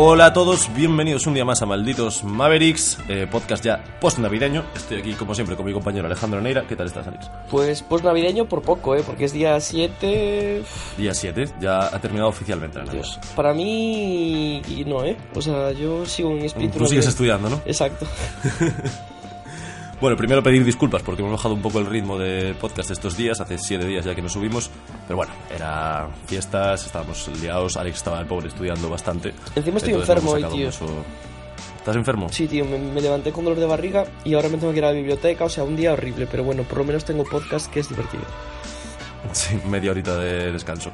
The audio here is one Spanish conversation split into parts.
Hola a todos, bienvenidos un día más a Malditos Mavericks, eh, podcast ya post-navideño. Estoy aquí, como siempre, con mi compañero Alejandro Neira. ¿Qué tal estás, Alex? Pues post navideño por poco, ¿eh? Porque es día 7. Día 7, ya ha terminado oficialmente la Navidad. Dios. Para mí. y no, ¿eh? O sea, yo sigo en espíritu. Tú sigues navideño. estudiando, ¿no? Exacto. Bueno, primero pedir disculpas porque hemos bajado un poco el ritmo del podcast estos días, hace 7 días ya que nos subimos, pero bueno, era fiestas, estábamos liados, Alex estaba el pobre estudiando bastante. Encima estoy enfermo hoy, tío. mucho- ¿Estás enfermo? Sí, tío, me, me levanté con dolor de barriga y ahora me tengo que ir a la biblioteca. O sea, un día horrible, pero bueno, por lo menos tengo podcast que es divertido. Sí, media horita de descanso.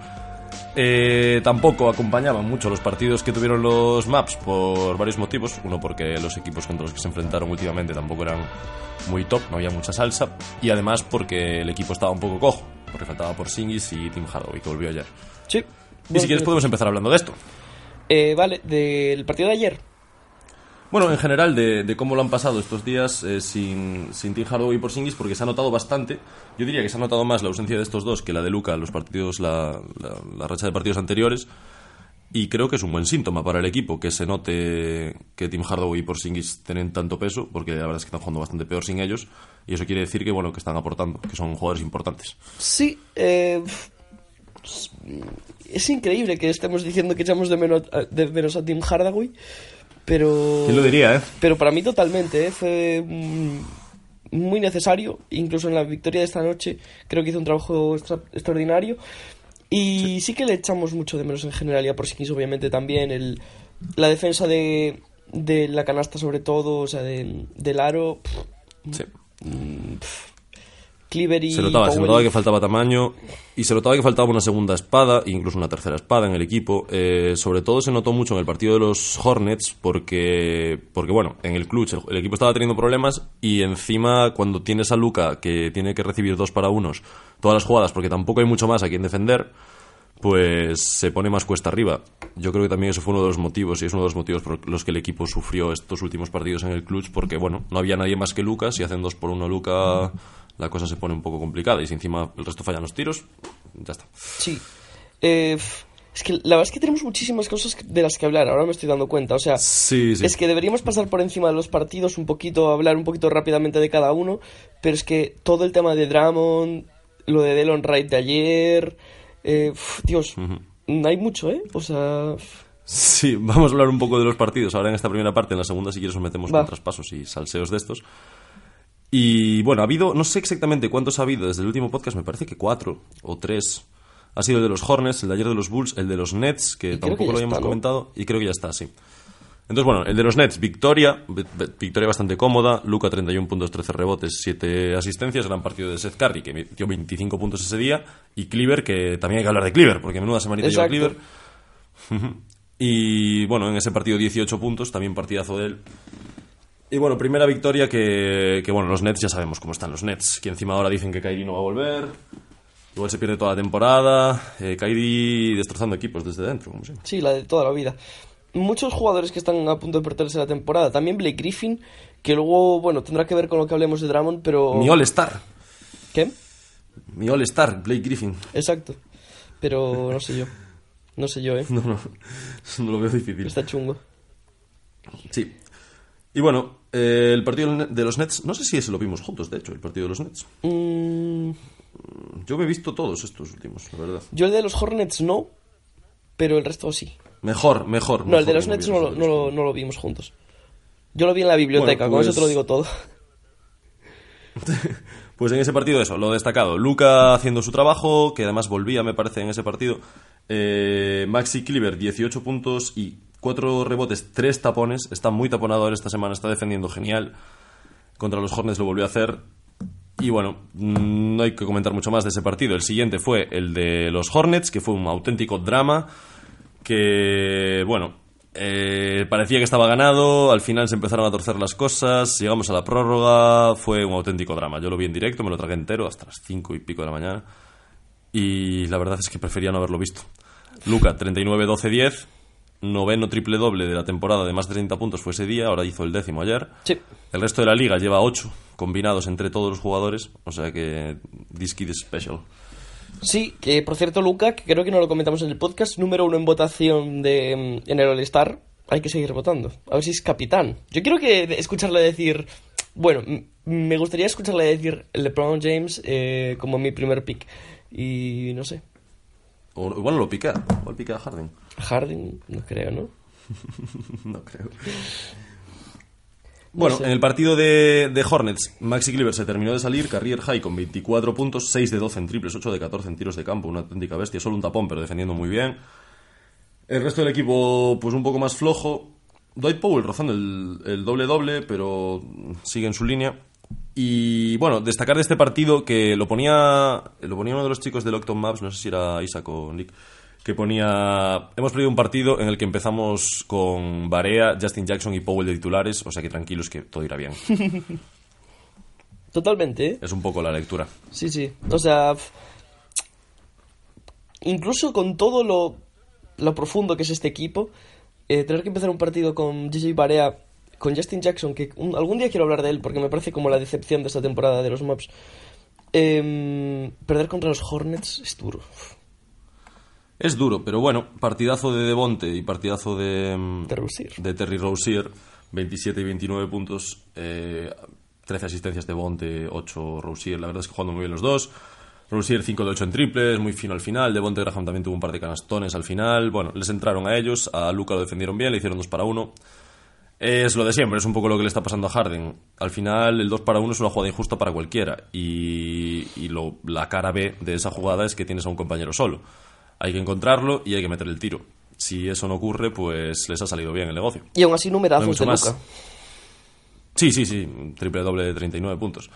Eh, tampoco acompañaban mucho los partidos que tuvieron los maps por varios motivos. Uno porque los equipos contra los que se enfrentaron últimamente tampoco eran muy top, no había mucha salsa. Y además porque el equipo estaba un poco cojo, porque faltaba por Singis y Tim Hardaway, que volvió ayer. Sí. Y Bueno, si quieres tío. podemos empezar hablando de esto. Eh, vale, del partido de ayer. Bueno, en general, de, cómo lo han pasado estos días eh, sin, Tim Hardaway y Porzingis, porque se ha notado bastante. Yo diría que se ha notado más la ausencia de estos dos que la de Luca los partidos, la, racha de partidos anteriores. Y creo que es un buen síntoma para el equipo que se note que Tim Hardaway y Porzingis tienen tanto peso, porque la verdad es que están jugando bastante peor sin ellos. Y eso quiere decir que, bueno, que están aportando, que son jugadores importantes. Sí, eh, es increíble que estemos diciendo que echamos de menos a Tim Hardaway, pero... ¿Quién lo diría, eh? Pero para mí totalmente, ¿eh? fue mm, muy necesario, incluso en la victoria de esta noche creo que hizo un trabajo extra- extraordinario y sí. que le echamos mucho de menos en general y a Porzingis obviamente también, el, la defensa de, de la canasta sobre todo, o sea, de, del aro, pff, Sí. Cleaver y Se notaba, se notaba que faltaba tamaño y se notaba que faltaba una segunda espada, incluso una tercera espada en el equipo. Eh, sobre todo se notó mucho en el partido de los Hornets porque, porque bueno, en el clutch el, el equipo estaba teniendo problemas y encima cuando tienes a Luca que tiene que recibir dos para unos todas las jugadas porque tampoco hay mucho más a quien defender, pues se pone más cuesta arriba. Yo creo que también eso fue uno de los motivos y es uno de los motivos por los que el equipo sufrió estos últimos partidos en el clutch porque, bueno, no había nadie más que Lucas y hacen dos por uno Luca la cosa se pone un poco complicada y si encima el resto fallan los tiros, ya está. Sí. Eh, es que la verdad es que tenemos muchísimas cosas de las que hablar, ahora me estoy dando cuenta. O sea, Sí, sí. es que deberíamos pasar por encima de los partidos un poquito, hablar un poquito rápidamente de cada uno, pero es que todo el tema de Drummond, lo de Delon Wright de ayer, eh, Dios, hay mucho, ¿eh? O sea, Sí, vamos a hablar un poco de los partidos ahora en esta primera parte, en la segunda si quieres nos metemos Va. con traspasos y salseos de estos. Y bueno, ha habido, no sé exactamente cuántos ha habido desde el último podcast, me parece que cuatro o tres. Ha sido el de los Hornets, el de ayer de los Bulls, el de los Nets, que Y tampoco que lo habíamos está, ¿no? comentado, y creo que ya está, sí. Entonces, bueno, el de los Nets, victoria, vi- vi- victoria bastante cómoda, Luca 31 puntos, 13 rebotes, 7 asistencias, gran partido de Seth Curry, que metió 25 puntos ese día, y Cleaver, que también hay que hablar de Cleaver, porque menuda semanita lleva. Cleaver. Y bueno, en ese partido 18 puntos, también partidazo de él. Y bueno, primera victoria que, que, bueno, los Nets ya sabemos cómo están los Nets, que encima ahora dicen que Kyrie no va a volver, igual se pierde toda la temporada, eh, Kyrie destrozando equipos desde dentro, como siempre. sí, la de toda la vida. Muchos jugadores que están a punto de perderse la temporada. También Blake Griffin, que luego, bueno, tendrá que ver con lo que hablemos de Drummond, pero... Mi All-Star, ¿Qué? mi All-Star, Blake Griffin. Exacto. Pero no sé yo. No sé yo, ¿eh? No, no, no lo veo difícil. Está chungo. Sí. Y bueno, eh, el partido de los Nets, no sé si ese lo vimos juntos, de hecho, el partido de los Nets. Mm, Yo me he visto todos estos últimos, la verdad. yo el de los Hornets no, pero el resto sí. Mejor, mejor. No, el de los Nets no lo, otros. no, lo, no lo vimos juntos. Yo lo vi en la biblioteca, Bueno, con eso pues- te lo digo todo. Pues en ese partido eso, lo destacado. Luca haciendo su trabajo, que además volvía, me parece, en ese partido. Eh, Maxi Cleaver, 18 puntos y 4 rebotes, 3 tapones. Está muy taponado ahora esta semana, está defendiendo genial. Contra los Hornets lo volvió a hacer. Y bueno, mm, no hay que comentar mucho más de ese partido. El siguiente fue el de los Hornets, que fue un auténtico drama. Que, bueno, eh, parecía que estaba ganado, al final se empezaron a torcer las cosas, llegamos a la prórroga, fue un auténtico drama. Yo lo vi en directo, me lo tragué entero hasta las 5 y pico de la mañana. Y la verdad es que prefería no haberlo visto. Luca, 39-12-10, noveno triple doble de la temporada de más de 30 puntos fue ese día, ahora hizo el décimo ayer. Sí. El resto de la liga lleva 8 combinados entre todos los jugadores, o sea que this kid is special. Sí, que por cierto, Luca, que creo que no lo comentamos en el podcast, número uno en votación de, mm, en el All-Star. Hay que seguir votando. A ver si es capitán. Yo quiero que escucarle decir. Bueno, me gustaría escucharle decir LeBron James eh, como mi primer pick. Y no sé. O, igual lo pica, igual pica a Harden. Harden, no creo, ¿no? no creo. Bueno, en el partido de, de Hornets, Maxi Cleaver se terminó de salir, career high con 24 puntos, 6 de 12 en triples, 8 de 14 en tiros de campo, una auténtica bestia, solo un tapón, pero defendiendo muy bien. El resto del equipo, pues un poco más flojo. Dwight Powell rozando el el doble-doble, pero sigue en su línea. Y bueno, destacar de este partido que lo ponía, lo ponía uno de los chicos del Octon Maps, no sé si era Isaac o Nick, que ponía. Hemos perdido un partido en el que empezamos con Barea, Justin Jackson y Powell de titulares, o sea que tranquilos que todo irá bien. Totalmente, ¿eh? Es un poco la lectura. Sí, sí. O sea, incluso con todo lo, lo profundo que es este equipo, eh, tener que empezar un partido con JJ Barea, con Justin Jackson, que un- algún día quiero hablar de él porque me parece como la decepción de esta temporada de los Maps. em, perder contra los Hornets es duro. Es duro, pero bueno, partidazo de Devonte y partidazo de, mm, De Terry Rozier, 27 y 29 puntos, eh, 13 asistencias de Devonte, 8 Rozier, la verdad es que jugando muy bien los dos. Rozier 5 de 8 en triples, muy fino al final, Devonte Graham también tuvo un par de canastones al final, bueno, les entraron a ellos, a Luca lo defendieron bien, le hicieron 2 para 1. Es lo de siempre, es un poco lo que le está pasando a Harden. Al final, el 2 para 1 es una jugada injusta para cualquiera. Y, y lo- la cara B de esa jugada es que tienes a un compañero solo. Hay que encontrarlo y hay que meter el tiro. Si eso no ocurre, pues les ha salido bien el negocio. Y aún así No numerazos mucho de. Luca. Sí, sí, sí, triple doble de 39 puntos.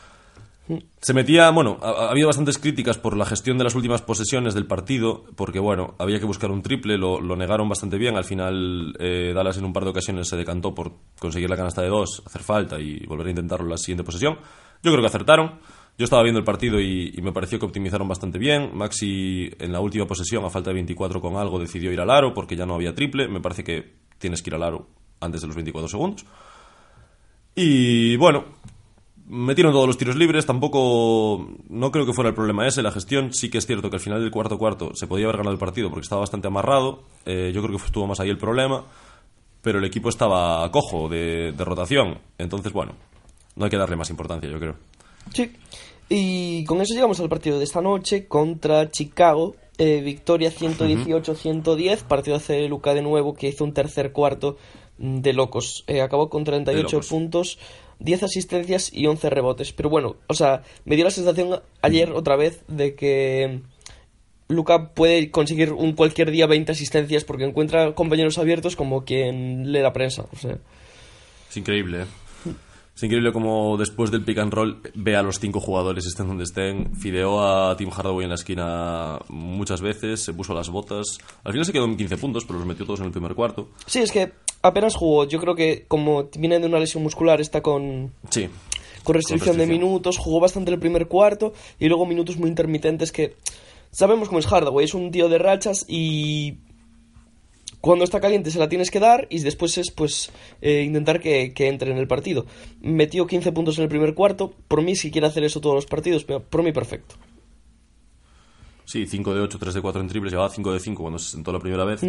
Se metía, bueno, ha, ha habido bastantes críticas por la gestión de las últimas posesiones del partido, porque bueno, había que buscar un triple, lo, lo negaron bastante bien, al final eh, Dallas en un par de ocasiones se decantó por conseguir la canasta de dos, hacer falta y volver a intentarlo en la siguiente posesión. Yo creo que acertaron. Yo estaba viendo el partido y, me pareció que optimizaron bastante bien. Maxi en la última posesión, a falta de 24 con algo, decidió ir al aro porque ya no había triple. Me parece que tienes que ir al aro antes de los 24 segundos. Y bueno, metieron todos los tiros libres, tampoco no creo que fuera el problema ese, la gestión sí que es cierto que al final del cuarto cuarto se podía haber ganado el partido porque estaba bastante amarrado, Eh, yo creo que estuvo más ahí el problema, pero el equipo estaba cojo de rotación, entonces bueno, no hay que darle más importancia yo creo. Sí. Y con eso llegamos al partido de esta noche contra Chicago. Eh, victoria 118-110. Partido hace Luca de nuevo que hizo un tercer cuarto mm, de locos. Eh, acabó con 38 locos. puntos, 10 asistencias y 11 rebotes. Pero bueno, o sea, me dio la sensación ayer otra vez de que Luca puede conseguir un cualquier día 20 asistencias porque encuentra compañeros abiertos como quien lee la prensa. O sea, Es increíble, ¿eh? Es increíble como después del pick and roll ve a los cinco jugadores, estén donde estén. Fideó a Tim Hardaway en la esquina muchas veces, se puso las botas. Al final se quedó en 15 puntos, pero los metió todos en el primer cuarto. sí, es que apenas jugó. Yo creo que como viene de una lesión muscular, está con, Sí. con restricción de restricción. minutos, jugó bastante el primer cuarto y luego minutos muy intermitentes que sabemos cómo es Hardaway, es un tío de rachas y cuando está caliente se la tienes que dar y después es pues eh, intentar que, que entre en el partido. Metió 15 puntos en el primer cuarto, por mí si quiere hacer eso todos los partidos, pero por mí perfecto. Sí, 5 de 8, 3 de 4 en triples, llevaba 5 de 5 cuando se sentó la primera vez.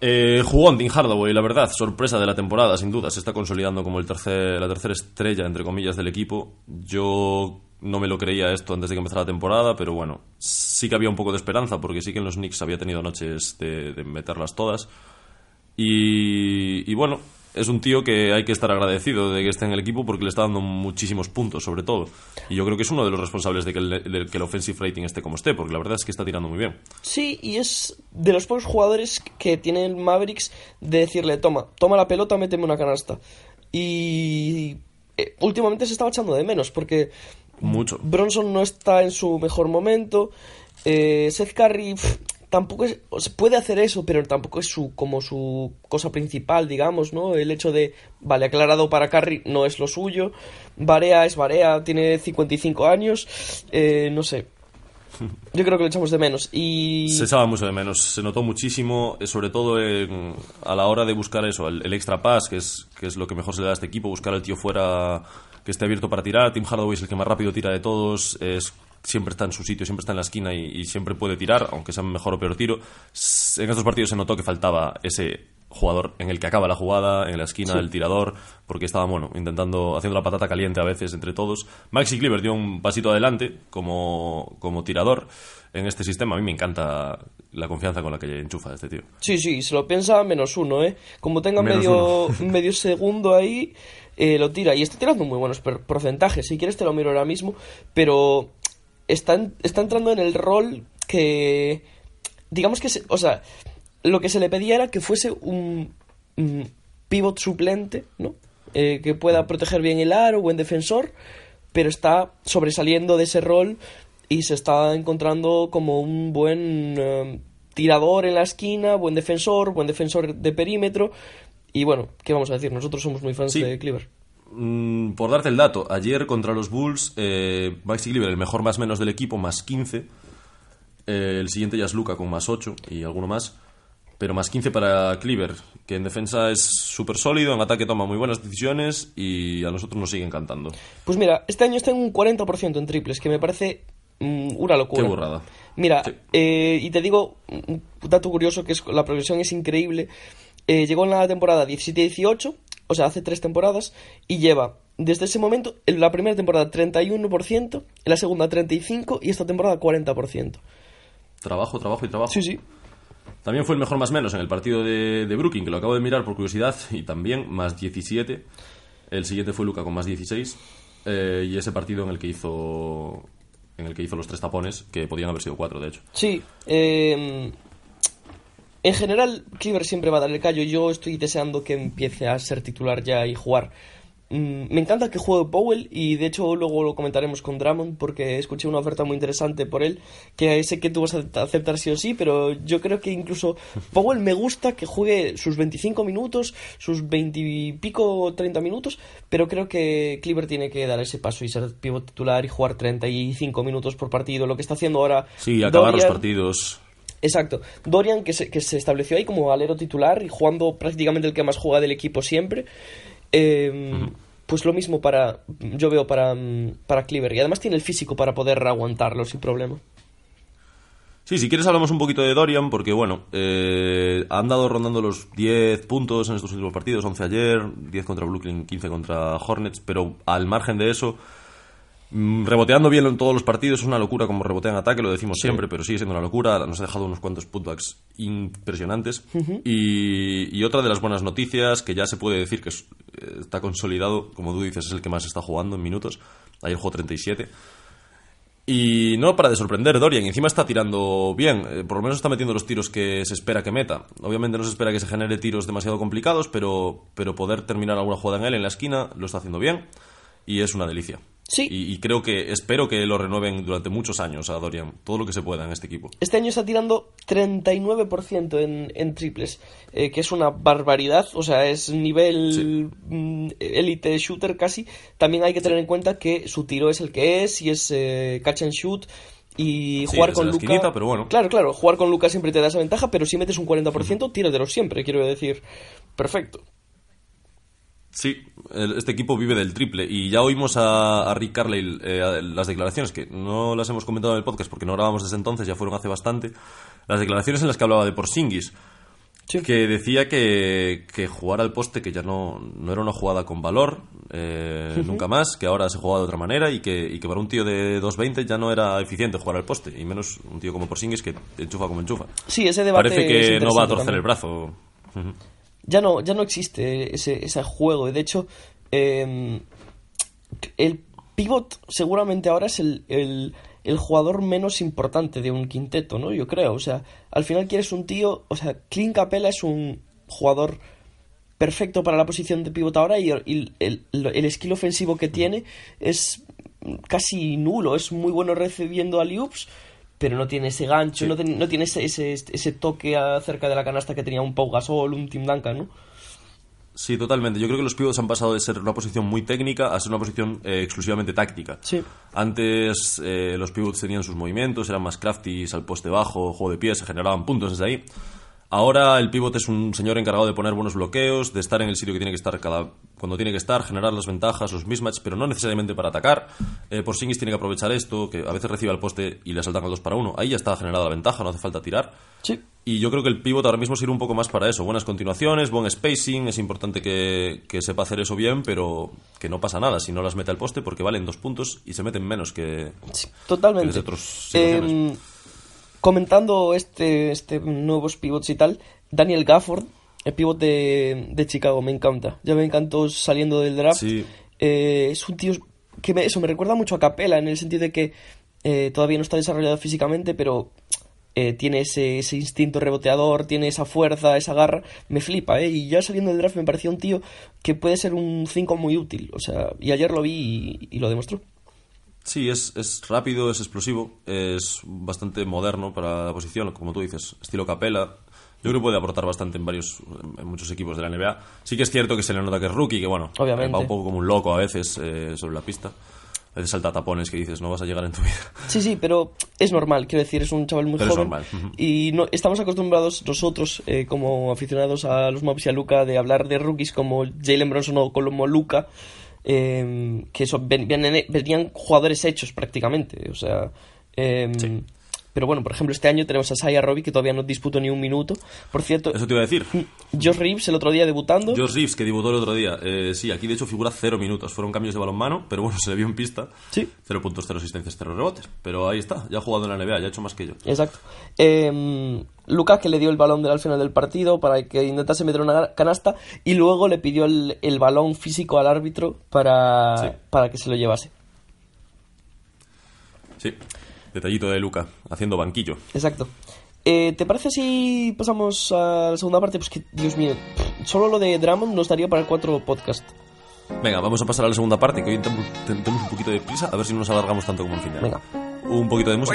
Eh, jugón Tim Hardaway, la verdad, sorpresa de la temporada, sin duda. Se está consolidando como el tercer, la tercera estrella, entre comillas, del equipo. Yo no me lo creía esto antes de que empezara la temporada, pero bueno, sí que había un poco de esperanza, porque sí que en los Knicks había tenido noches de, meterlas todas. Y, bueno, es un tío que hay que estar agradecido de que esté en el equipo porque le está dando muchísimos puntos, sobre todo. Y yo creo que es uno de los responsables de que el, de que el offensive rating esté como esté, porque la verdad es que está tirando muy bien. Sí, y es de los pocos jugadores que tienen Mavericks de decirle, toma, toma la pelota, méteme una canasta. Y eh, últimamente se estaba echando de menos porque Mucho. Bronson no está en su mejor momento. Eh, Seth Curry pff, tampoco es, puede hacer eso, pero tampoco es su como su cosa principal, digamos, ¿no? El hecho de, vale, aclarado para Curry no es lo suyo. Barea es Barea, tiene 55 años. Eh, no sé. Yo creo que lo echamos de menos. Y Se echaba mucho de menos, se notó muchísimo, eh, sobre todo en- a la hora de buscar eso, el, el extra pass, que es, que es lo que mejor se le da a este equipo, buscar al tío fuera que esté abierto para tirar. Tim Hardaway es el que más rápido tira de todos, es, siempre está en su sitio, siempre está en la esquina y, y siempre puede tirar, aunque sea mejor o peor tiro. En estos partidos se notó que faltaba ese jugador en el que acaba la jugada, en la esquina del tirador, porque estaba, bueno, intentando, haciendo la patata caliente a veces entre todos. Maxi Cleaver dio un pasito adelante como, como tirador en este sistema. A mí me encanta la confianza con la que enchufa este tío. Sí, sí, se lo piensa menos uno, ¿eh? Como tenga Menos medio, medio segundo ahí, eh, lo tira. Y está tirando muy buenos porcentajes. Si quieres te lo miro ahora mismo. Pero está, en- está entrando en el rol que... Digamos que... Se, o sea, lo que se le pedía era que fuese un, un pivot suplente, ¿no? Eh, que pueda proteger bien el aro, buen defensor. Pero está sobresaliendo de ese rol y se está encontrando como un buen eh, tirador en la esquina, buen defensor, buen defensor de perímetro. Y bueno, ¿qué vamos a decir? Nosotros somos muy fans Sí. de Cleaver. Mm, por darte el dato, ayer contra los Bulls, eh, Maxi Cleaver, el mejor más menos del equipo, más 15. Eh, el siguiente ya es Luca con más 8 y alguno más. Pero más 15 para Cleaver, que en defensa es súper sólido, en ataque toma muy buenas decisiones y a nosotros nos sigue encantando. Pues mira, este año está en un 40% en triples, que me parece mm, una locura. Qué burrada. Mira, Sí. eh, y te digo un dato curioso que es la progresión es increíble. Eh, llegó en la temporada 17-18, o sea, hace tres temporadas, y lleva desde ese momento, en la primera temporada 31%, en la segunda 35% y esta temporada 40%. Trabajo, trabajo y trabajo. Sí, sí. También fue el mejor más menos en el partido de, de Brooklyn, que lo acabo de mirar por curiosidad, y también más 17. El siguiente fue Luca con más 16. eh, y ese partido en el que hizo en el que hizo los tres tapones, que podían haber sido cuatro, de hecho. Sí, eh, en general, Cleaver siempre va a dar el callo. Yo estoy deseando que empiece a ser titular ya y jugar. Mm, me encanta que juegue Powell y de hecho luego lo comentaremos con Drummond porque escuché una oferta muy interesante por él que sé que tú vas a aceptar sí o sí, pero yo creo que incluso Powell me gusta que juegue sus 25 minutos, sus 20 y pico 30 minutos, pero creo que Cleaver tiene que dar ese paso y ser pivot titular y jugar 35 minutos por partido, lo que está haciendo ahora Sí, acabar los partidos. Exacto. Dorian, que se, que se estableció ahí como alero titular y jugando prácticamente el que más juega del equipo siempre. Eh, Pues lo mismo para. Yo veo para, mm, para Cleaver. Y además tiene el físico para poder aguantarlo sin problema. Sí, si quieres hablamos un poquito de Dorian, porque bueno, eh, ha andado rondando los 10 puntos en estos últimos partidos, 11 ayer, 10 contra Brooklyn, 15 contra Hornets, pero al margen de eso, reboteando bien en todos los partidos, es una locura como rebotea en ataque, lo decimos siempre, pero sigue siendo una locura, nos ha dejado unos cuantos putbacks impresionantes. y, y otra de las buenas noticias, que ya se puede decir que es- eh, está consolidado, como tú dices, es el que más está jugando en minutos, ayer jugó 37. Y no para de sorprender Dorian, encima está tirando bien, eh, por lo menos está metiendo los tiros que se espera que meta. Obviamente no se espera que se genere tiros demasiado complicados, pero, pero poder terminar alguna jugada en él en la esquina lo está haciendo bien y es una delicia. Sí. Y, y creo que, espero que lo renueven durante muchos años a Dorian, todo lo que se pueda en este equipo. Este año está tirando 39% en, en triples, eh, que es una barbaridad, o sea, es nivel mm, élite shooter casi. También hay que tener en cuenta que su tiro es el que es y es eh, catch and shoot. Y jugar con la Luca. esquinita, pero bueno. Claro, claro, jugar con Luca siempre te da esa ventaja, pero si metes un 40%, tíratelo siempre, quiero decir. Perfecto. Sí, el- este equipo vive del triple y ya oímos a, a Rick Carlisle eh, las declaraciones, que no las hemos comentado en el podcast porque no grabamos desde entonces, ya fueron hace bastante, las declaraciones en las que hablaba de Porzingis, Sí. que decía que, que jugar al poste, que ya no, no era una jugada con valor, eh, nunca más, que ahora se juega de otra manera y que, y que para un tío de 2.20 ya no era eficiente jugar al poste, y menos un tío como Porzingis que enchufa como enchufa. Sí, ese debate Parece es que no va a torcer también. el brazo. Ujú. Ya no, ya no existe ese, ese juego. De hecho, eh, el pivot seguramente ahora es el, el, el, jugador menos importante de un quinteto, ¿no? Yo creo. O sea, al final quieres un tío. O sea, Clint Capella es un jugador perfecto para la posición de pivot ahora y, el, el skill ofensivo que tiene es casi nulo. Es muy bueno recibiendo a Liups pero no tiene ese gancho, sí. no, ten, no, tiene ese, ese, ese, toque acerca de la canasta que tenía un Pau Gasol, un Tim Duncan, ¿no? Sí, totalmente. Yo creo que los pivots han pasado de ser una posición muy técnica a ser una posición eh, exclusivamente táctica. Sí. Antes eh, los pivots tenían sus movimientos, eran más crafty, al poste bajo, juego de pies, se generaban puntos desde ahí. Ahora el pivot es un señor encargado de poner buenos bloqueos, de estar en el sitio que tiene que estar cada, cuando tiene que estar, generar las ventajas, los mismatches, pero no necesariamente para atacar. Eh, Porzingis tiene que aprovechar esto, que a veces recibe al poste y le saltan al 2 para 1. Ahí ya está generada la ventaja, no hace falta tirar. Sí. Y yo creo que el pivot ahora mismo sirve un poco más para eso. Buenas continuaciones, buen spacing. Es importante que, que sepa hacer eso bien, pero que no pasa nada si no las mete al poste porque valen dos puntos y se meten menos que, sí, totalmente. que otros situaciones. Eh, comentando este, este nuevos pivots y tal, Daniel Gafford, el pivot de, de Chicago, me encanta. Ya me encantó saliendo del draft. Sí. Eh, es un tío que me, eso me recuerda mucho a Capela en el sentido de que eh, todavía no está desarrollado físicamente, pero eh, tiene ese, ese, instinto reboteador, tiene esa fuerza, esa garra. Me flipa, ¿eh? Y ya saliendo del draft me parecía un tío que puede ser un 5 muy útil. O sea, y ayer lo vi y, y lo demostró. Sí, es, es, rápido, es explosivo, es bastante moderno para la posición, como tú dices, estilo capela. Yo creo que puede aportar bastante en varios, en muchos equipos de la NBA. Sí que es cierto que se le nota que es rookie, que bueno, Obviamente. va un poco como un loco a veces eh, sobre la pista. A veces salta tapones que dices, no vas a llegar en tu vida. Sí, sí, pero es normal, quiero decir, es un chaval muy pero joven. Es normal. Y no, estamos acostumbrados nosotros, eh, como aficionados a los Mavs y a Luca, de hablar de rookies como Jalen Bronson o como Luca. Eh, que eso, ven, ven, venían jugadores hechos prácticamente. O sea. Eh, sí. Pero bueno, por ejemplo, este año tenemos a Saya Robbie, que todavía no disputó ni un minuto. Por cierto. Eso te iba a decir. Josh Reeves el otro día debutando. Josh Reeves, que debutó el otro día. Eh, sí, aquí de hecho figura cero minutos. Fueron cambios de balonmano, pero bueno, se le vio en pista. Sí. Cero puntos, cero asistencias, cero rebotes. Pero ahí está, ya ha jugado en la NBA, ya ha hecho más que yo. Exacto. Eh, Lucas que le dio el balón al final del partido para que intentase meter una canasta y luego le pidió el, el balón físico al árbitro para, sí. para que se lo llevase. Sí, detallito de Luca, haciendo banquillo. Exacto. Eh, ¿Te parece si pasamos a la segunda parte? Pues que, Dios mío, solo lo de Drummond nos daría para cuatro podcasts. Venga, vamos a pasar a la segunda parte, que hoy tenemos un poquito de prisa, a ver si no nos alargamos tanto como el final. Venga. Un poquito de música.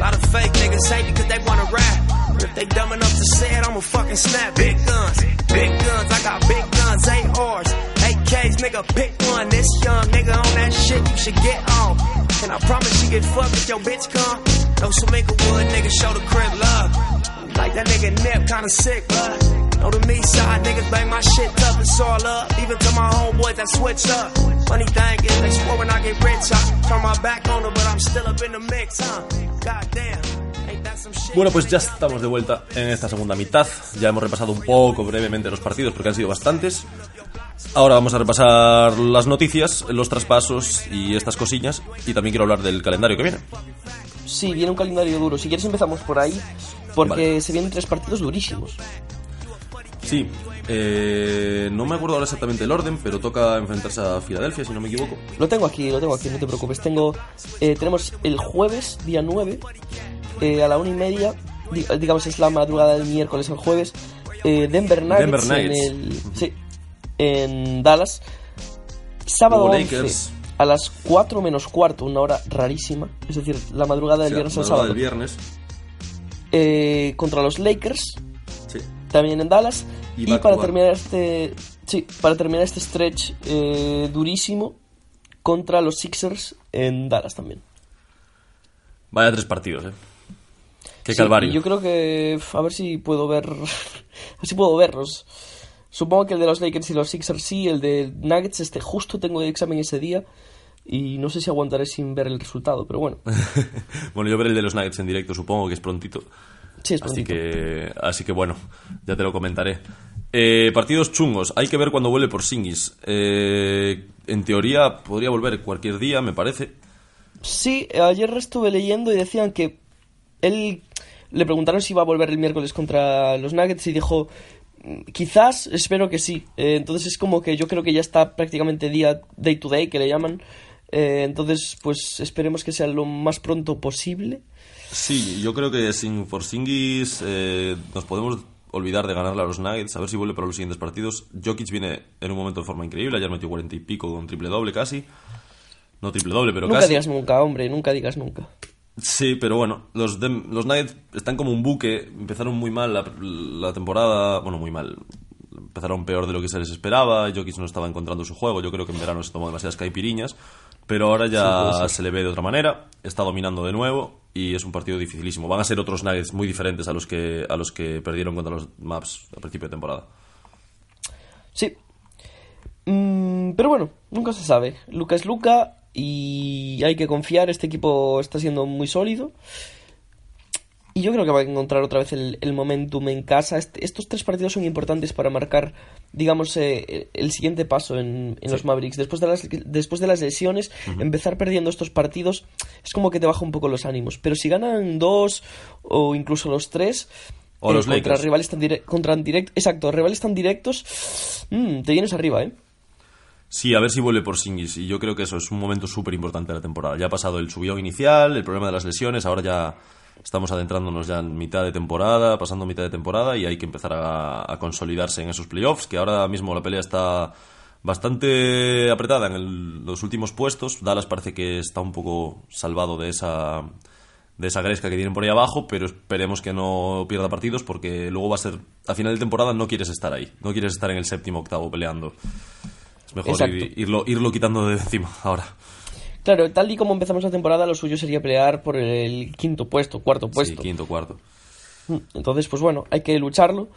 lot of fake niggas hate because they wanna rap. If they dumb enough to say it, I'ma fucking snap. Big guns, big guns, I got big guns, ARs, AKs, nigga, pick one. This young nigga on that shit, you should get on. And I promise you get fucked if your bitch come. No some nigga nigga, show the crib love. Like that nigga Nip, kinda sick, blood. Know the me side niggas bang my shit tough, it's all up. Even to my homeboys that switch up. Funny thing is, they swore when I get rich, I turn my back on them, but I'm still up in the mix, huh? Goddamn. Bueno, pues ya estamos de vuelta en esta segunda mitad. Ya hemos repasado un poco brevemente los partidos porque han sido bastantes. Ahora vamos a repasar las noticias, los traspasos y estas cosillas. Y también quiero hablar del calendario que viene. Sí, viene un calendario duro. Si quieres empezamos por ahí, porque vale. se vienen tres partidos durísimos. Sí, eh, no me acuerdo ahora exactamente el orden, pero toca enfrentarse a Filadelfia, si no me equivoco. Lo tengo aquí, lo tengo aquí, no te preocupes. Tengo, eh, tenemos el jueves, día 9, eh, a la una y media, digamos es la madrugada del miércoles al jueves, eh, Denver Nuggets, Denver Nuggets. En, el, sí, en Dallas. Sábado 11, a las 4 menos cuarto, una hora rarísima, es decir, la madrugada del viernes al sábado. Del viernes. Eh, contra los Lakers, sí. también en Dallas. Y, y para terminar este, sí, para terminar este stretch eh, durísimo contra los Sixers en Dallas también. Vaya tres partidos, eh. Qué sí, calvario. Yo creo que a ver si puedo ver, a ver si puedo verlos. Supongo que el de los Lakers y los Sixers sí, el de Nuggets este justo tengo el examen ese día y no sé si aguantaré sin ver el resultado, pero bueno. bueno, yo veré el de los Nuggets en directo, supongo que es prontito. Sí, es así prontito. que así que bueno, ya te lo comentaré. Eh, partidos chungos. Hay que ver cuando vuelve por Singis. Eh, en teoría podría volver cualquier día, me parece. Sí, ayer estuve leyendo y decían que él le preguntaron si iba a volver el miércoles contra los Nuggets y dijo "Mm, quizás, espero que sí. Eh, entonces es como que yo creo que ya está prácticamente día day to day que le llaman. Eh, entonces pues esperemos que sea lo más pronto posible. Sí, yo creo que sin Porzingis eh, nos podemos olvidar de ganarle a los Nuggets, a ver si vuelve para los siguientes partidos. Jokic viene en un momento de forma increíble, ayer metió 40 y pico con triple doble casi. No triple doble, pero nunca casi. digas nunca, hombre, nunca digas nunca. Sí, pero bueno, los, Dem- los Nuggets están como un buque. Empezaron muy mal la, la temporada. Bueno, muy mal. Empezaron peor de lo que se les esperaba. Jokic no estaba encontrando su juego. Yo creo que en verano se tomó demasiadas caipiriñas. Pero ahora ya se le ve de otra manera. Está dominando de nuevo. Y es un partido dificilísimo. Van a ser otros Nuggets muy diferentes a los que, a los que perdieron contra los Maps al principio de temporada. Sí. Mm, pero bueno, nunca se sabe. Luca es Luca y hay que confiar. Este equipo está siendo muy sólido. Y yo creo que va a encontrar otra vez el, el momentum en casa. Este- estos tres partidos son importantes para marcar, digamos, eh, el siguiente paso en, en los Mavericks. Después de las, después de las lesiones, empezar perdiendo estos partidos es como que te baja un poco los ánimos. Pero si ganan dos o incluso los tres, O eh, los contra Lakers. rivales tan direct- contra direct- exacto, rivales tan directos, mm, te vienes arriba, ¿eh? Sí, a ver si vuelve por Singis. Y yo creo que eso es un momento súper importante de la temporada. Ya ha pasado el subión inicial, el problema de las lesiones. Ahora ya estamos adentrándonos ya en mitad de temporada, pasando mitad de temporada. Y hay que empezar a, a consolidarse en esos playoffs. Que ahora mismo la pelea está bastante apretada en el- los últimos puestos. Dallas parece que está un poco salvado de esa. De esa gresca que tienen por ahí abajo, pero esperemos que no pierda partidos porque luego va a ser. A final de temporada no quieres estar ahí, no quieres estar en el séptimo octavo peleando. Es mejor ir- irlo, irlo quitando de encima ahora. Claro, tal y como empezamos la temporada, lo suyo sería pelear por el quinto puesto, cuarto Sí, puesto. quinto, cuarto. Mm, Entonces, pues bueno, hay que lucharlo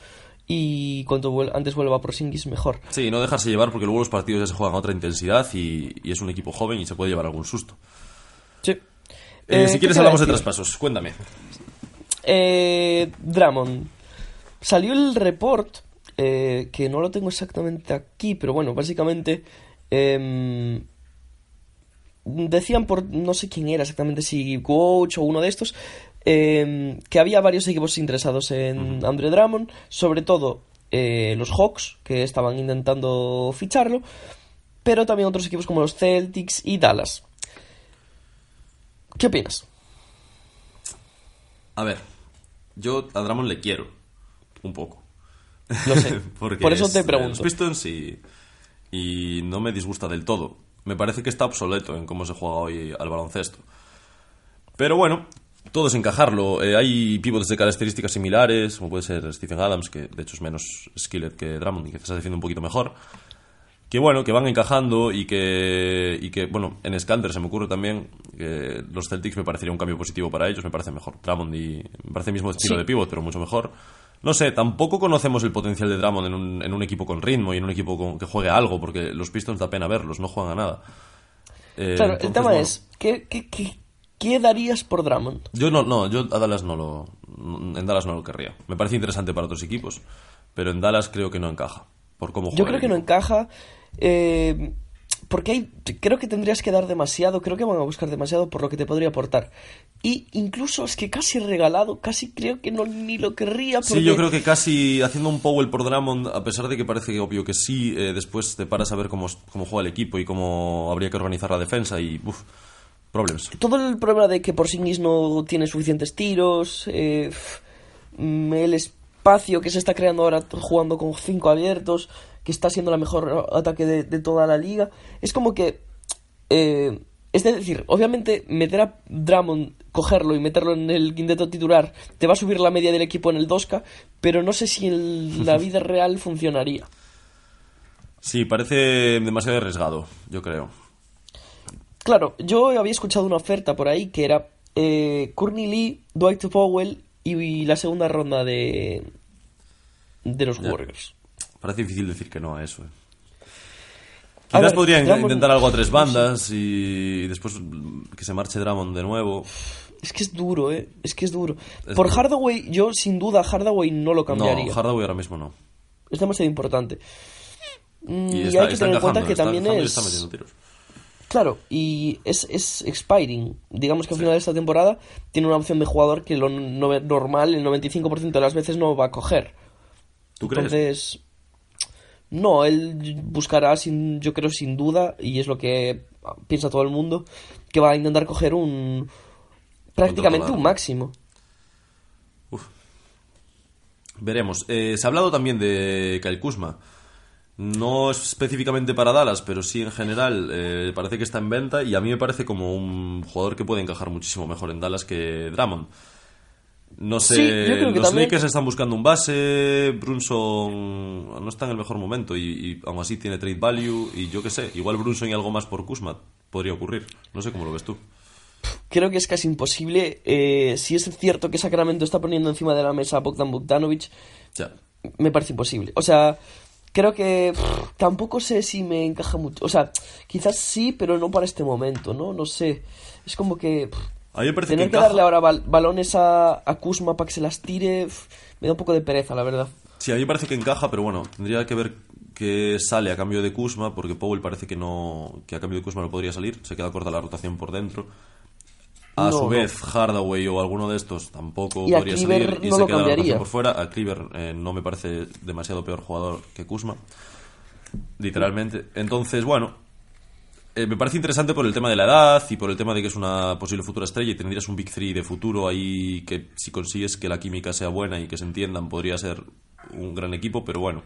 y cuanto vuel- antes vuelva por Singis, mejor. Sí, no dejarse llevar porque luego los partidos ya se juegan a otra intensidad y, y es un equipo joven y se puede llevar algún susto. Sí. Eh, Eh, si ¿qué quieres hablamos de traspasos, cuéntame. Eh, Dramon. Salió el report, eh, que no lo tengo exactamente aquí, pero bueno, básicamente em, decían por no sé quién era exactamente, si coach o uno de estos, em, que había varios equipos interesados en Andre Drummond, sobre todo eh, los Hawks, que estaban intentando ficharlo, pero también otros equipos como los Celtics y Dallas. ¿Qué opinas? A ver, yo a Drummond le quiero, un poco. Lo sé. Porque Por eso es te de pregunto. Los Pistons y, y no me disgusta del todo. Me parece que está obsoleto en cómo se juega hoy al baloncesto. Pero bueno, todo es encajarlo. Eh, hay pivotes de características similares, como puede ser Stephen Adams, que de hecho es menos skillet que Drummond y que se defiende un poquito mejor. Que bueno, que van encajando y que, y que bueno, en Scanter se me ocurre también que los Celtics me parecería un cambio positivo para ellos, me parece mejor. Drummond y me parece el mismo estilo Sí. de pivot, pero mucho mejor. No sé, tampoco conocemos el potencial de Drummond en un, en un equipo con ritmo y en un equipo con- que juegue algo, porque los Pistons da pena verlos, no juegan a nada. Eh, Claro, entonces, el tema bueno, es, ¿qué, qué, qué, qué darías por Drummond? Yo no, no, yo a Dallas no lo. En Dallas no lo querría. Me parece interesante para otros equipos, pero en Dallas creo que no encaja. Por cómo juega Yo creo que no encaja, eh, porque hay, creo que tendrías que dar demasiado, creo que van a buscar demasiado por lo que te podría aportar. Y incluso es que casi regalado, casi creo que no ni lo querría. Porque... Sí, yo creo que casi haciendo un Powell por Drummond, a pesar de que parece obvio que sí, eh, después te paras a ver cómo, cómo juega el equipo y cómo habría que organizar la defensa y. Uf, problemas. Todo el problema de que Porzingis no tiene suficientes tiros, eh, el espacio que se está creando ahora jugando con cinco abiertos, que está siendo la mejor ataque de, de toda la liga, es como que... eh, es decir, obviamente meter a Drummond, cogerlo y meterlo en el quinteto titular, te va a subir la media del equipo en el 2K, pero no sé si en la vida real funcionaría. Sí, parece demasiado arriesgado, yo creo. Claro, yo había escuchado una oferta por ahí que era eh, Courtney Lee, Dwight Powell y, la segunda ronda de, de los. Warriors. Parece difícil decir que no a eso. eh. Quizás ver, podrían Drummond- intentar algo a tres bandas y después que se marche Drummond de nuevo. Es que es duro, ¿eh? Es que es duro. Es Por duro. Hardaway, yo sin duda Hardaway no lo cambiaría. No, Hardaway ahora mismo no. es demasiado importante. Mm, Y, Y, está, hay que tener en cuenta que está también es... está metiendo tiros. Claro, y es, es expiring. Digamos que al final de esta temporada tiene una opción de jugador que lo no- normal, el 95% de las veces no va a coger. ¿Tú crees? No, él buscará, sin, yo creo, sin duda, y es lo que piensa todo el mundo, que va a intentar coger un. prácticamente un máximo. Uf. Veremos. Eh, se ha hablado también de Kyle Kuzma. No específicamente para Dallas, pero sí en general. eh, parece que está en venta y a mí me parece como un jugador que puede encajar muchísimo mejor en Dallas que Drummond. No sé, Sí, yo creo que los también- Lakers están buscando un base, Brunson no está en el mejor momento y, y aún así tiene trade value y yo qué sé, igual Brunson y algo más por Kuzma podría ocurrir. No sé cómo lo ves tú. Creo que es casi imposible. eh, si es cierto que Sacramento está poniendo encima de la mesa a Bogdan Bogdanovic, Ya. me parece imposible. O sea, creo que pff, tampoco sé si me encaja mucho. O sea, quizás sí, pero no para este momento, ¿no? No sé. Es como que pff, A mí me parece tener que que, darle ahora bal- balones a, a Kuzma para que se las tire me da un poco de pereza, la verdad. Sí, a mí me parece que encaja, pero bueno, tendría que ver qué sale a cambio de Kuzma, porque Powell parece que no que a cambio de Kuzma no podría salir, se queda corta la rotación por dentro. A No, su no. vez, Hardaway o alguno de estos tampoco Y podría salir y se queda la rotación por fuera. A Cleaver eh, no me parece demasiado peor jugador que Kuzma, literalmente. Entonces, bueno, eh, me parece interesante por el tema de la edad y por el tema de que es una posible futura estrella y tendrías un Big Three de futuro ahí que si consigues que la química sea buena y que se entiendan podría ser un gran equipo, pero bueno,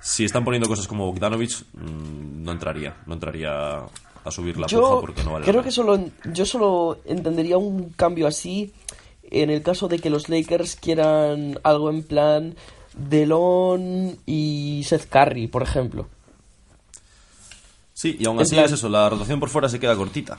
si están poniendo cosas como Bogdanovich, mm, no entraría, no entraría a subir la puja Yo porque no vale creo que solo, yo solo entendería un cambio así en el caso de que los Lakers quieran algo en plan Delon y Seth Curry, por ejemplo. Sí, y aún así plan- es eso, la rotación por fuera se queda cortita.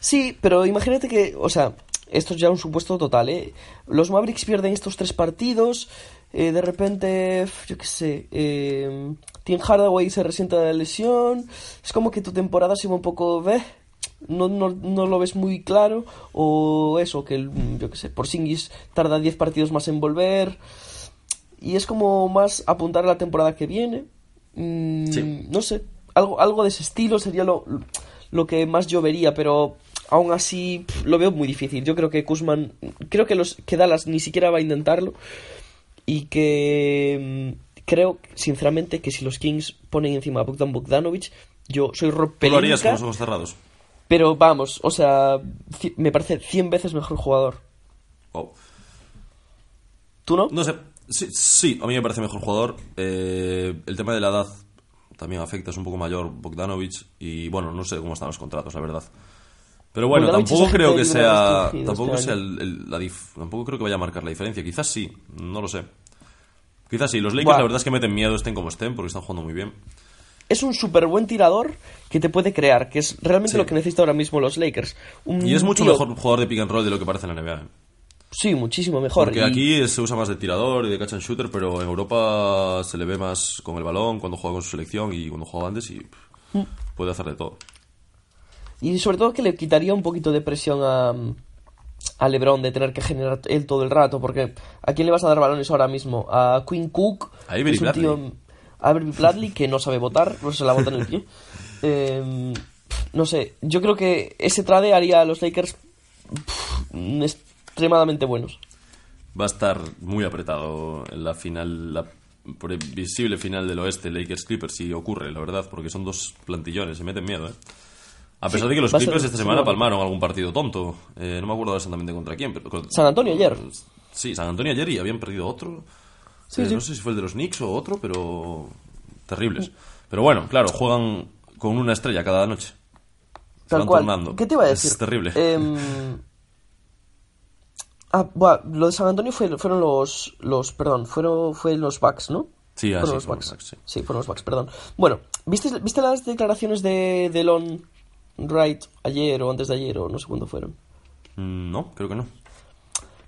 Sí, pero imagínate que, o sea, esto es ya un supuesto total, ¿eh? Los Mavericks pierden estos tres partidos, eh, de repente, yo qué sé, eh, Tim Hardaway se resienta de la lesión, es como que tu temporada se va un poco, ve, no, no, no lo ves muy claro, o eso, que, el, yo qué sé, Porzingis tarda 10 partidos más en volver, y es como más apuntar a la temporada que viene. Mm, Sí. No sé, algo, algo de ese estilo sería lo, lo que más yo vería, pero aún así lo veo muy difícil. Yo creo que Kuzman, creo que, los, que Dallas ni siquiera va a intentarlo y que mm, creo, sinceramente, que si los Kings ponen encima a Bogdan Bogdanovic, yo soy ¿Tú lo harías con los ojos cerrados? pero vamos, o sea, me parece 100 veces mejor jugador. Wow. ¿Tú no? No sé, sí, sí, a mí me parece mejor jugador. Eh, el tema de la edad también afecta, es un poco mayor Bogdanovich y bueno, no sé cómo están los contratos, la verdad. Pero bueno, tampoco creo que agente libre sea, tampoco este sea el- el- la dif- tampoco creo que vaya a marcar la diferencia. Quizás sí, no lo sé. Quizás sí. Los Lakers la verdad es que meten miedo estén como estén porque están jugando muy bien. Es un súper buen tirador que te puede crear, que es realmente Sí. lo que necesita ahora mismo los Lakers. Un Y es mucho tío- mejor jugador de pick and roll de lo que parece en la NBA. Sí, muchísimo mejor. Porque y- aquí se usa más de tirador y de catch and shooter, pero en Europa se le ve más con el balón cuando juega con su selección y cuando juega antes y Mm. puede hacer de todo. Y sobre todo que le quitaría un poquito de presión a, a LeBron de tener que generar él todo el rato, porque ¿a quién le vas a dar balones ahora mismo? A Quinn Cook, A Avery Bradley. tío a Avery Bradley que no sabe votar, no se la bota en el pie. Eh, no sé, yo creo que ese trade haría a los Lakers pff, extremadamente buenos. Va a estar muy apretado en la final, la previsible final del oeste, Lakers Clippers, si ocurre, la verdad, porque son dos plantillones, se meten miedo, ¿eh? A pesar Sí, de que los ser- Clippers esta semana palmaron algún partido tonto. Eh, no me acuerdo exactamente contra quién. Pero San Antonio ayer. Sí, San Antonio ayer y habían perdido otro. Sí, Eh, sí. No sé si fue el de los Knicks o otro, pero terribles. Pero bueno, claro, juegan con una estrella cada noche. Tal cual. turnando. ¿Qué te iba a decir? Es terrible. Em, ah, lo de San Antonio fue- fueron los, los, perdón, fueron, fue los Bucks, ¿no? Sí, ah, fueron Bucks. los Bucks, sí. fueron los Bucks, perdón. Bueno, ¿viste, ¿viste las declaraciones de, de Lon Wright ayer o antes de ayer o no sé cuándo fueron? Mm, No, creo que no.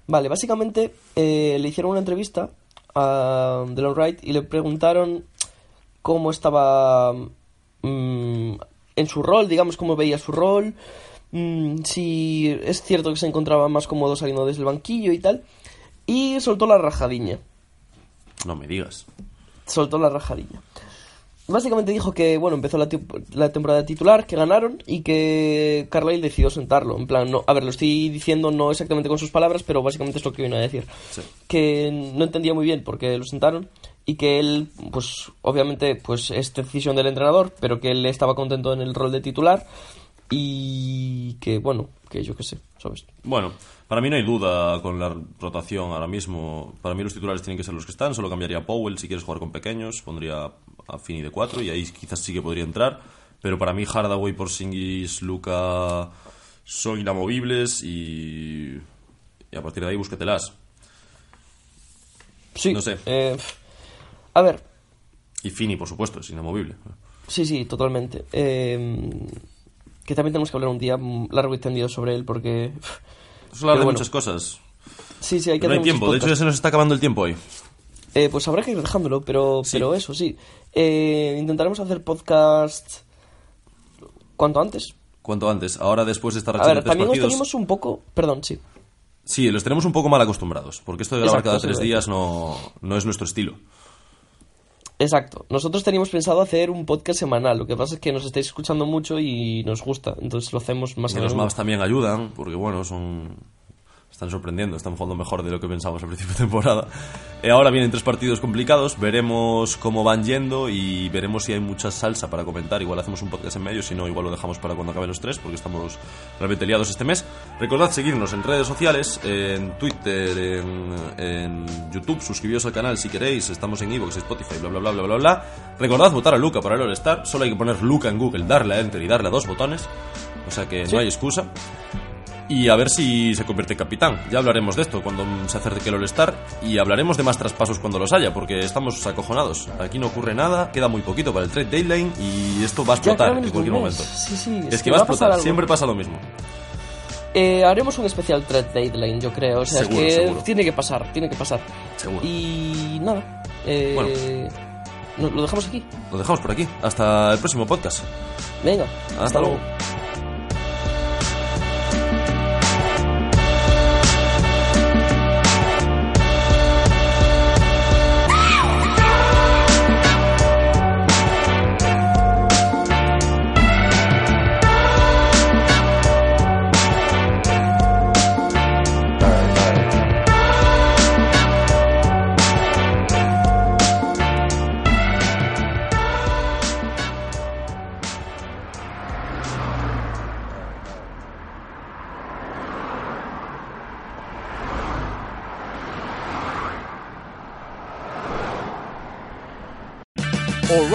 Vale, básicamente eh, le hicieron una entrevista a Delon Wright y le preguntaron cómo estaba mm, en su rol, digamos, cómo veía su rol, mm, si es cierto que se encontraba más cómodo saliendo desde el banquillo y tal, y soltó la rajadiña. No me digas. soltó la rajadilla. Básicamente dijo que, bueno, empezó la, la, temporada titular, que ganaron y que Carlyle decidió sentarlo. En plan, no, a ver, lo estoy diciendo no exactamente con sus palabras, pero básicamente es lo que vino a decir. Que no entendía muy bien por qué lo sentaron y que él, pues, obviamente, pues es decisión del entrenador, pero que él estaba contento en el rol de titular y que, bueno, que yo qué sé, ¿sabes? Bueno, para mí no hay duda con la rotación ahora mismo. Para mí los titulares tienen que ser los que están. Solo cambiaría a Powell si quieres jugar con pequeños. Pondría a Fini de 4 y ahí quizás sí que podría entrar. Pero para mí Hardaway, Porzingis, Luca son inamovibles y, y a partir de ahí búsquetelas. Sí. No sé. Eh, a ver. Y Fini, por supuesto, es inamovible. Sí, sí, totalmente. Eh, que también tenemos que hablar un día largo y tendido sobre él porque... Eso habla de bueno. muchas cosas. Sí, sí, hay que no hay tiempo, de hecho ya se nos está acabando el tiempo hoy. Eh, pues habrá que ir dejándolo, pero, sí. pero eso, sí. Eh, intentaremos hacer podcast cuanto antes. Cuanto antes. Ahora, después de estar A ver, también partidos... nos tenemos un poco... Perdón, sí. Sí, los tenemos un poco mal acostumbrados, porque esto de grabar Exacto, cada tres días no, no es nuestro estilo. Exacto. Nosotros teníamos pensado hacer un podcast semanal. Lo que pasa es que nos estáis escuchando mucho y nos gusta. Entonces lo hacemos más y los maps también ayudan, porque bueno, son están sorprendiendo, están jugando mejor de lo que pensamos al principio de temporada. Eh, ahora vienen tres partidos complicados, veremos cómo van yendo y veremos si hay mucha salsa para comentar. Igual hacemos un podcast en medio, si no, igual lo dejamos para cuando acaben los tres, porque estamos realmente liados este mes. Recordad seguirnos en redes sociales, en Twitter, en, en YouTube, suscribiros al canal si queréis, estamos en Evox, Spotify, bla bla bla bla bla bla. Recordad votar a Luca para el All-Star, solo hay que poner Luca en Google, darle a Enter y darle a dos botones, o sea que Sí. no hay excusa y a ver si se convierte en capitán. Ya hablaremos de esto cuando se acerque el All-Star y hablaremos de más traspasos cuando los haya, porque estamos acojonados. Aquí no ocurre nada, queda muy poquito para el trade deadline y esto va a explotar en cualquier momento. Sí, sí. Es, que, va a explotar, algo. siempre pasa lo mismo. Eh, haremos un especial trade deadline, yo creo. O sea, Seguro, es que seguro. tiene que pasar, tiene que pasar. Seguro. Y nada. Eh, Bueno. no- lo dejamos aquí. Lo dejamos por aquí. Hasta el próximo podcast. Venga. Hasta luego.